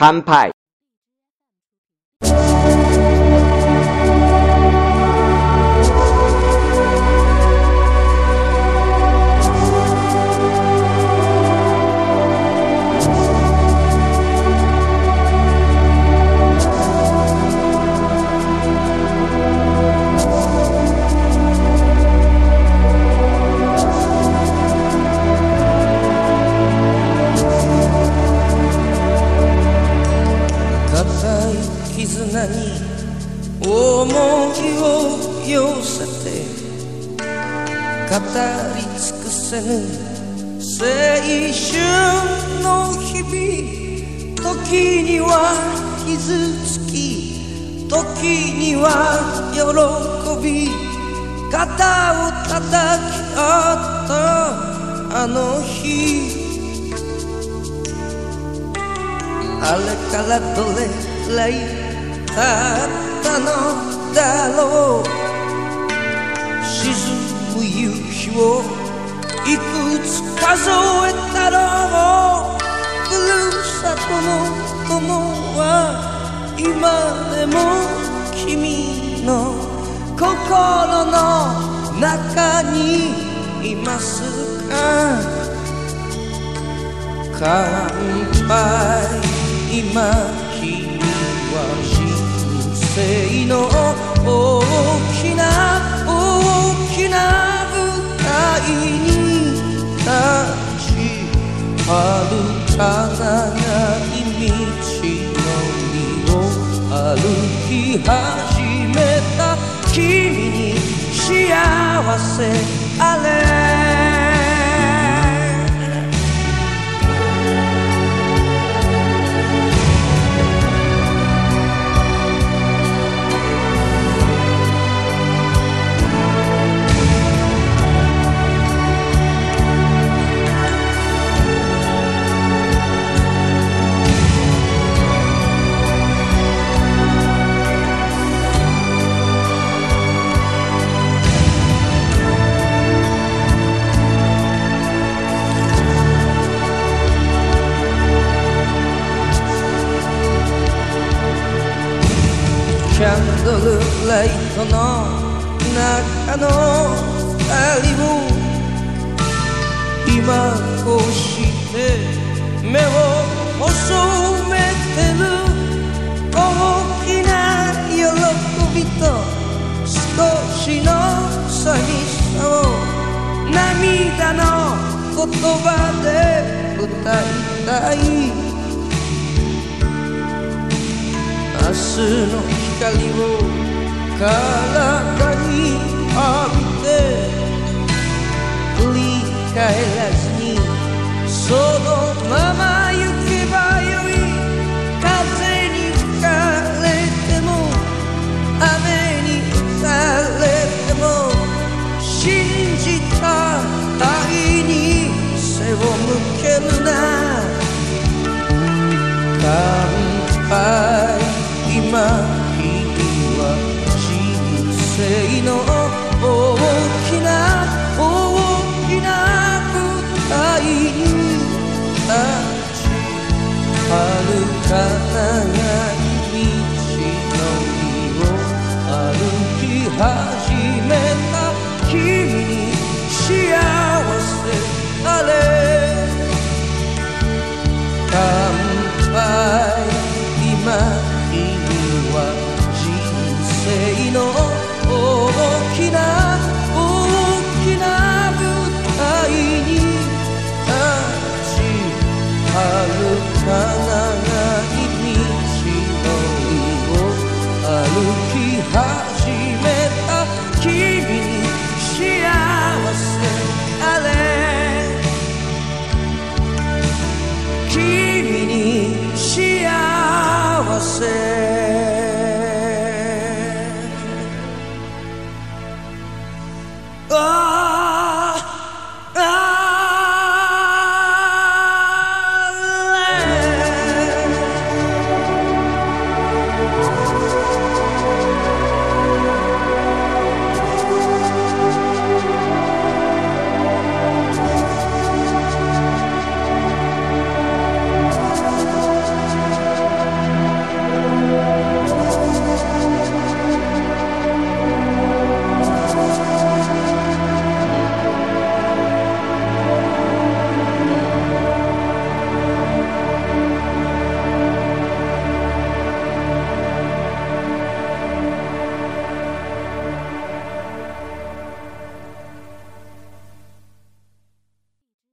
乾杯。絆に思いを寄せて語り尽くせぬ青春の日々時には傷つき時には喜び肩を叩き合ったあの日。あれからどれくらい経ったのだろう。沈む夕日をいくつ数えたろう。ふるさとの友は今でも君の心の中にいますか？乾杯。今君は生の大きな大きな舞台に立ち遥か長い道のりを歩き始めた君に幸せあれキャンドルライトの中の二人を今こうして目を細めてる。大きな喜びと少しの寂しさを涙の言葉で歌いたい。明日の日。光を体に浴びて振り返らずにそのまま行けばよい。風に吹かれても雨に打たれても信じた愛に背を向けるな。乾杯。生の大きな大きな舞台に立ち遥かな生の大きな